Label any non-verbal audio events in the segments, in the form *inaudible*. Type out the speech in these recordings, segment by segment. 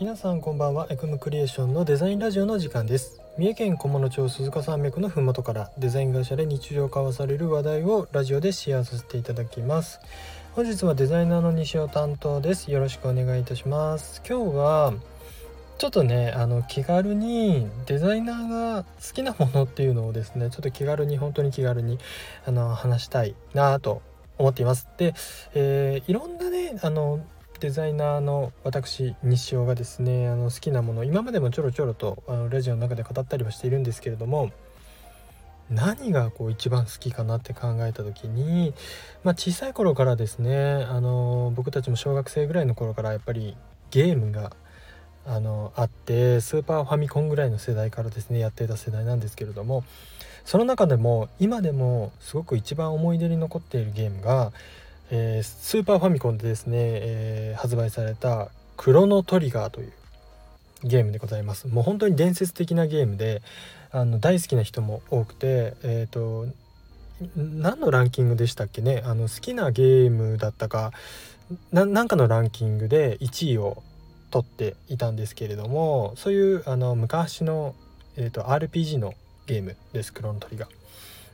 皆さんこんばんは。エクムクリエーションのデザインラジオの時間です。三重県菰野町鈴鹿山脈の麓からデザイン会社で日常交わされる話題をラジオでシェアさせていただきます。本日はデザイナーの西尾担当です。よろしくお願いいたします。今日はちょっとねあの気軽にデザイナーが好きなものっていうのをですねちょっと気軽に本当に気軽にあの話したいなと思っています。で、えー、いろんなねあのデザイナーの私西尾がですねあの好きなもの今までもちょろちょろとあのラジオの中で語ったりはしているんですけれども何がこう一番好きかなって考えた時に、まあ、小さい頃からですねあの僕たちも小学生ぐらいの頃からやっぱりゲームがあのあってスーパーファミコンぐらいの世代からですねやってた世代なんですけれどもその中でも今でもすごく一番思い出に残っているゲームがえー、スーパーファミコンでですね、えー、発売された「クロノトリガー」というゲームでございます。もう本当に伝説的なゲームであの大好きな人も多くてえっ、ー、と何のランキングでしたっけね？あの好きなゲームだったか何かのランキングで1位を取っていたんですけれどもそういうあの昔の、えーと、RPG のゲームです。クロノトリガー。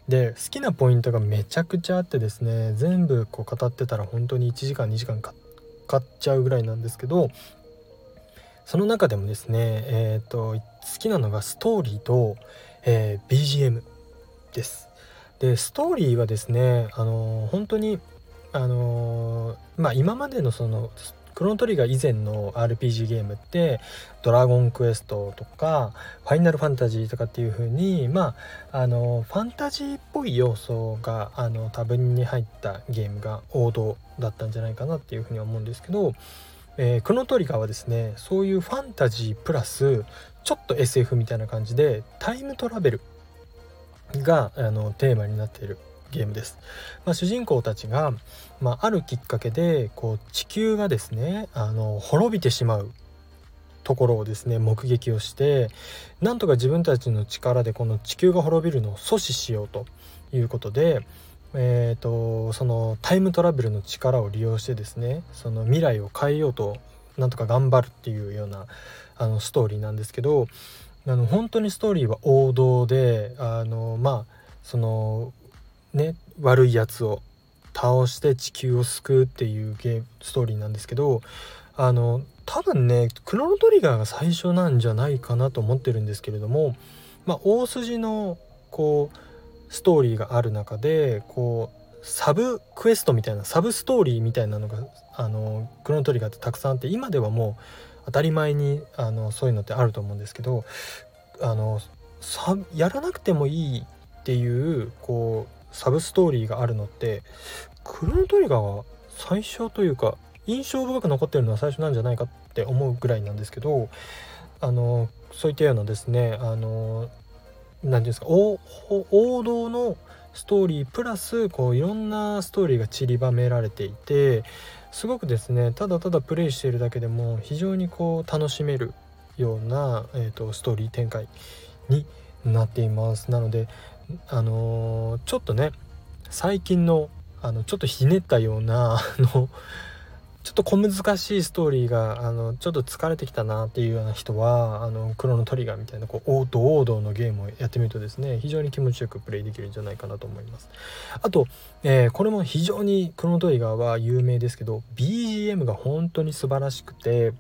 で好きなポイントがめちゃくちゃあってですね全部こう語ってたら本当に1時間2時間かかっちゃうぐらいなんですけどその中でもですねえっ、ー、と好きなのがストーリーと、えー、BGM です。でストーリーはですねあのー、本当にあのまあ今までのそのクロノトリガー以前の RPG ゲームって「ドラゴンクエスト」とか「ファイナルファンタジー」とかっていう風にまああのファンタジーっぽい要素があの多分に入ったゲームが王道だったんじゃないかなっていう風に思うんですけど、えー、クロノトリガーはですねそういうファンタジープラスちょっと SF みたいな感じでタイムトラベルがあのテーマになっている。ゲームです。まあ、主人公たちが、まあ、あるきっかけでこう地球がですねあの滅びてしまうところをですね目撃をしてなんとか自分たちの力でこの地球が滅びるのを阻止しようということで、えーと、そのタイムトラベルの力を利用してですねその未来を変えようとなんとか頑張るっていうようなあのストーリーなんですけどあの本当にストーリーは王道であのまあそのね悪いやつを倒して地球を救うっていうゲームストーリーなんですけどあの多分ねクロノトリガーが最初なんじゃないかなと思ってるんですけれども、まあ、大筋のこうストーリーがある中でこうサブクエストみたいなサブストーリーみたいなのがあのクロノトリガーってたくさんあって今ではもう当たり前にあのそういうのってあると思うんですけどあのやらなくてもいいっていうこうサブストーリーがあるのってクロノトリガーは最初というか印象深く残ってるのは最初なんじゃないかって思うぐらいなんですけどあのそういったようなですねあの何て言うんですか王道のストーリープラスこういろんなストーリーが散りばめられていてすごくですねただただプレイしているだけでも非常にこう楽しめるような、えーとストーリー展開になっています。なのであの、ちょっとね最近のあのちょっとひねったような *laughs* あのちょっと小難しいストーリーがあのちょっと疲れてきたなっていうような人はあのクロノトリガーみたいなこう王道王道のゲームをやってみるとですね非常に気持ちよくプレイできるんじゃないかなと思います。あと、えー、これも非常にクロノトリガーは有名ですけど BGM が本当に素晴らしくて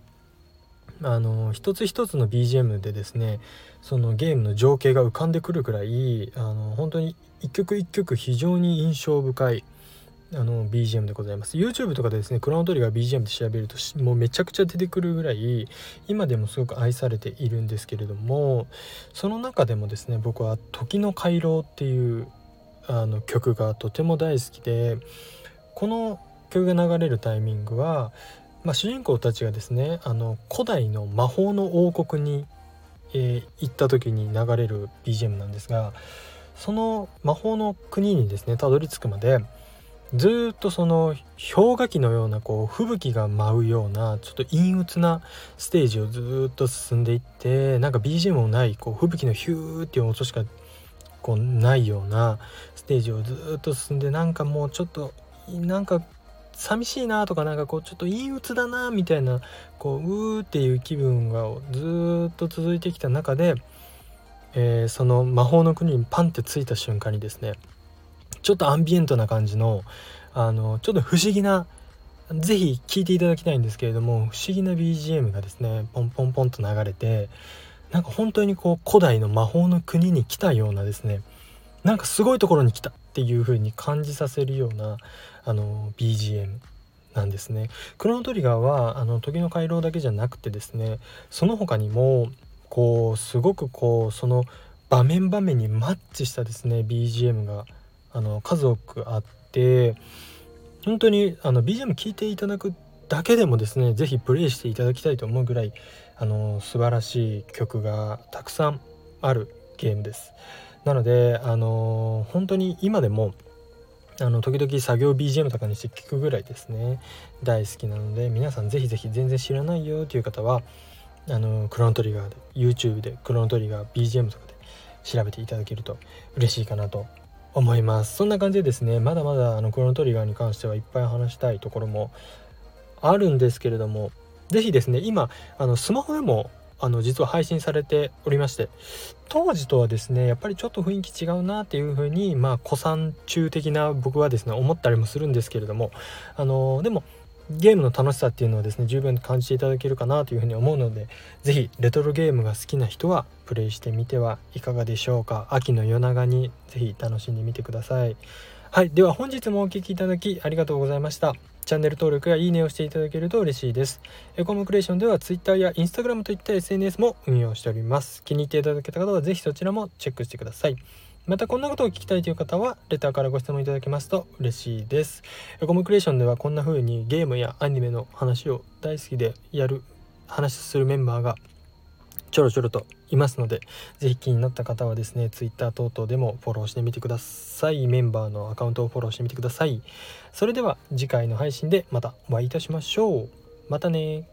あの一つ一つの BGM でですねそのゲームの情景が浮かんでくるくらいあの本当に一曲一曲非常に印象深いあの BGM でございます。YouTube とかでですねクロノトリガー BGM で調べるともうめちゃくちゃ出てくるぐらい今でもすごく愛されているんですけれどもその中でもですね僕は「時の回廊」っていうあの曲がとても大好きでこの曲が流れるタイミングはまあ、主人公たちがですねあの古代の魔法の王国に、えー、行った時に流れる BGM なんですがその魔法の国にですねたどり着くまでずっとその氷河期のようなこう吹雪が舞うようなちょっと陰鬱なステージをずっと進んでいってなんか BGM もないこう吹雪のヒューっていう音しかこうないようなステージをずっと進んでなんかもうちょっとなんか寂しいなとかなんかこうちょっと陰鬱だなみたいなこううーっていう気分がずっと続いてきた中で、えー、その魔法の国にパンって着いた瞬間にですねちょっとアンビエントな感じのあのちょっと不思議な是非聴いていただきたいんですけれども不思議な BGM がですねポンポンポンと流れてなんか本当にこう古代の魔法の国に来たようなですねなんかすごいところに来たっていう風に感じさせるようなあの BGM なんですね。クロノトリガーはあの時の回廊だけじゃなくてですねその他にもこうすごくこうその場面場面にマッチしたですね BGM があの数多くあって本当にあの BGM 聴いていただくだけでもですね是非プレイしていただきたいと思うぐらいあの素晴らしい曲がたくさんあるゲームです。なのであの本当に今でもあの時々作業 BGM とかにして聞くぐらいですね。大好きなので皆さん是非是非全然知らないよという方はあのクロノトリガーで YouTube でクロノトリガー BGM とかで調べていただけると嬉しいかなと思います。そんな感じでですねまだまだあのクロノトリガーに関してはいっぱい話したいところもあるんですけれども是非ですね今あのスマホでもあの実は配信されておりまして当時とはですねやっぱりちょっと雰囲気違うなっていう風にまあ古参中的な僕はですね思ったりもするんですけれどもあのでもゲームの楽しさっていうのはですね十分感じていただけるかなというふうに思うので是非レトロゲームが好きな人はプレイしてみてはいかがでしょうか。秋の夜長に是非楽しんでみてください。はいでは本日もお聴きいただきありがとうございました。チャンネル登録やいいねをしていただけると嬉しいです。エコムクリエーションでは Twitter や Instagram といった SNS も運用しております。気に入っていただけた方は是非そちらもチェックしてください。またこんなことを聞きたいという方はレターからご質問いただけますと嬉しいです。エコムクリエーションではこんな風にゲームやアニメの話を大好きでやる話するメンバーがちょろちょろといますので是非気になった方はですね Twitter 等々でもフォローしてみてください。メンバーのアカウントをフォローしてみてください。それでは次回の配信でまたお会いいたしましょう。またね